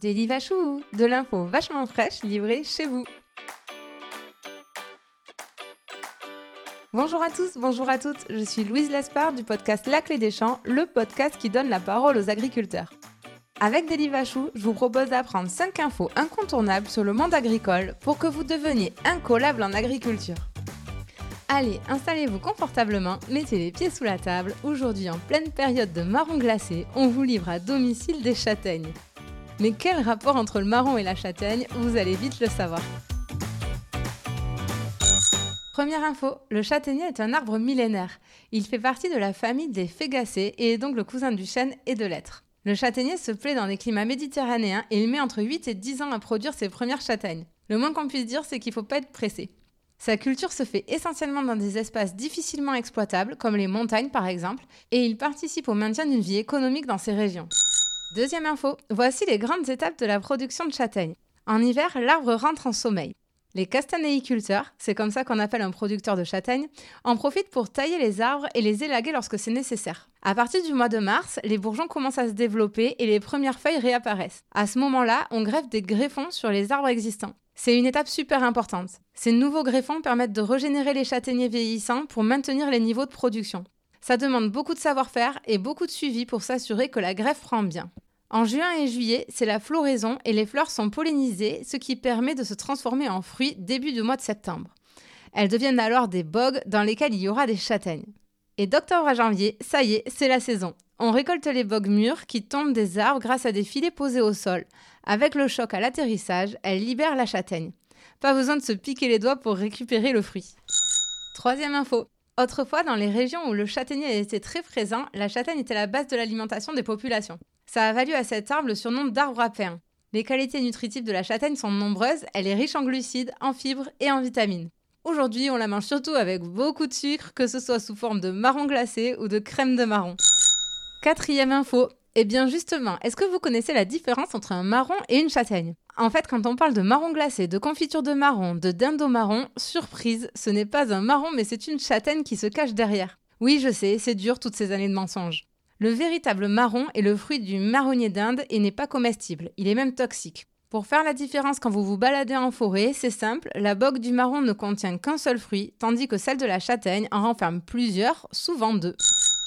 Daily Vachou, de l'info vachement fraîche livrée chez vous. Bonjour à tous, bonjour à toutes, je suis Louise Lespard du podcast La Clé des Champs, le podcast qui donne la parole aux agriculteurs. Avec Daily je vous propose d'apprendre 5 infos incontournables sur le monde agricole pour que vous deveniez incollable en agriculture. Allez, installez-vous confortablement, mettez les pieds sous la table. Aujourd'hui, en pleine période de marron glacé, on vous livre à domicile des châtaignes. Mais quel rapport entre le marron et la châtaigne Vous allez vite le savoir. Première info, le châtaignier est un arbre millénaire. Il fait partie de la famille des fégacées et est donc le cousin du chêne et de l'être. Le châtaignier se plaît dans les climats méditerranéens et il met entre 8 et 10 ans à produire ses premières châtaignes. Le moins qu'on puisse dire, c'est qu'il ne faut pas être pressé. Sa culture se fait essentiellement dans des espaces difficilement exploitables, comme les montagnes par exemple, et il participe au maintien d'une vie économique dans ces régions. Deuxième info, voici les grandes étapes de la production de châtaignes. En hiver, l'arbre rentre en sommeil. Les castanéiculteurs, c'est comme ça qu'on appelle un producteur de châtaignes, en profitent pour tailler les arbres et les élaguer lorsque c'est nécessaire. À partir du mois de mars, les bourgeons commencent à se développer et les premières feuilles réapparaissent. À ce moment-là, on greffe des greffons sur les arbres existants. C'est une étape super importante. Ces nouveaux greffons permettent de régénérer les châtaigniers vieillissants pour maintenir les niveaux de production. Ça demande beaucoup de savoir-faire et beaucoup de suivi pour s'assurer que la greffe prend bien. En juin et juillet, c'est la floraison et les fleurs sont pollinisées, ce qui permet de se transformer en fruits début du mois de septembre. Elles deviennent alors des bogues dans lesquels il y aura des châtaignes. Et d'octobre à janvier, ça y est, c'est la saison. On récolte les bogues mûrs qui tombent des arbres grâce à des filets posés au sol. Avec le choc à l'atterrissage, elles libèrent la châtaigne. Pas besoin de se piquer les doigts pour récupérer le fruit. Troisième info. Autrefois, dans les régions où le châtaignier était très présent, la châtaigne était la base de l'alimentation des populations. Ça a valu à cet arbre le surnom d'arbre à pain. Les qualités nutritives de la châtaigne sont nombreuses, elle est riche en glucides, en fibres et en vitamines. Aujourd'hui, on la mange surtout avec beaucoup de sucre, que ce soit sous forme de marron glacé ou de crème de marron. Quatrième info. Eh bien justement, est-ce que vous connaissez la différence entre un marron et une châtaigne? En fait, quand on parle de marron glacé, de confiture de marron, de dindo marron, surprise, ce n'est pas un marron mais c'est une châtaigne qui se cache derrière. Oui, je sais, c'est dur toutes ces années de mensonges. Le véritable marron est le fruit du marronnier d'Inde et n'est pas comestible, il est même toxique. Pour faire la différence quand vous vous baladez en forêt, c'est simple, la bogue du marron ne contient qu'un seul fruit, tandis que celle de la châtaigne en renferme plusieurs, souvent deux.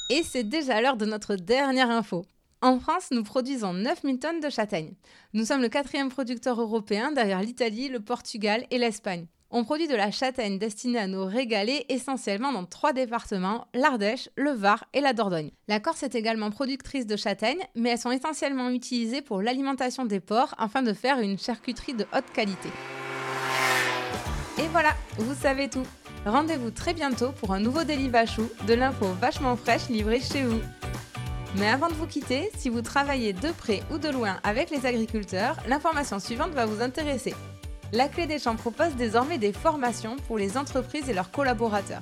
Et c'est déjà l'heure de notre dernière info. En France, nous produisons 9000 tonnes de châtaignes. Nous sommes le quatrième producteur européen derrière l'Italie, le Portugal et l'Espagne. On produit de la châtaigne destinée à nous régaler essentiellement dans trois départements, l'Ardèche, le Var et la Dordogne. La Corse est également productrice de châtaignes, mais elles sont essentiellement utilisées pour l'alimentation des porcs afin de faire une charcuterie de haute qualité. Et voilà, vous savez tout. Rendez-vous très bientôt pour un nouveau Daily Vachou, de l'info vachement fraîche livrée chez vous. Mais avant de vous quitter, si vous travaillez de près ou de loin avec les agriculteurs, l'information suivante va vous intéresser. La Clé des Champs propose désormais des formations pour les entreprises et leurs collaborateurs.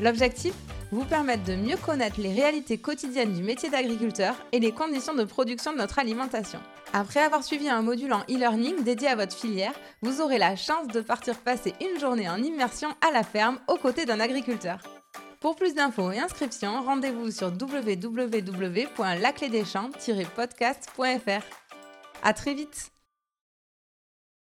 L'objectif Vous permettre de mieux connaître les réalités quotidiennes du métier d'agriculteur et les conditions de production de notre alimentation. Après avoir suivi un module en e-learning dédié à votre filière, vous aurez la chance de partir passer une journée en immersion à la ferme aux côtés d'un agriculteur. Pour plus d'infos et inscriptions, rendez-vous sur www.laclédeschamps-podcast.fr. À très vite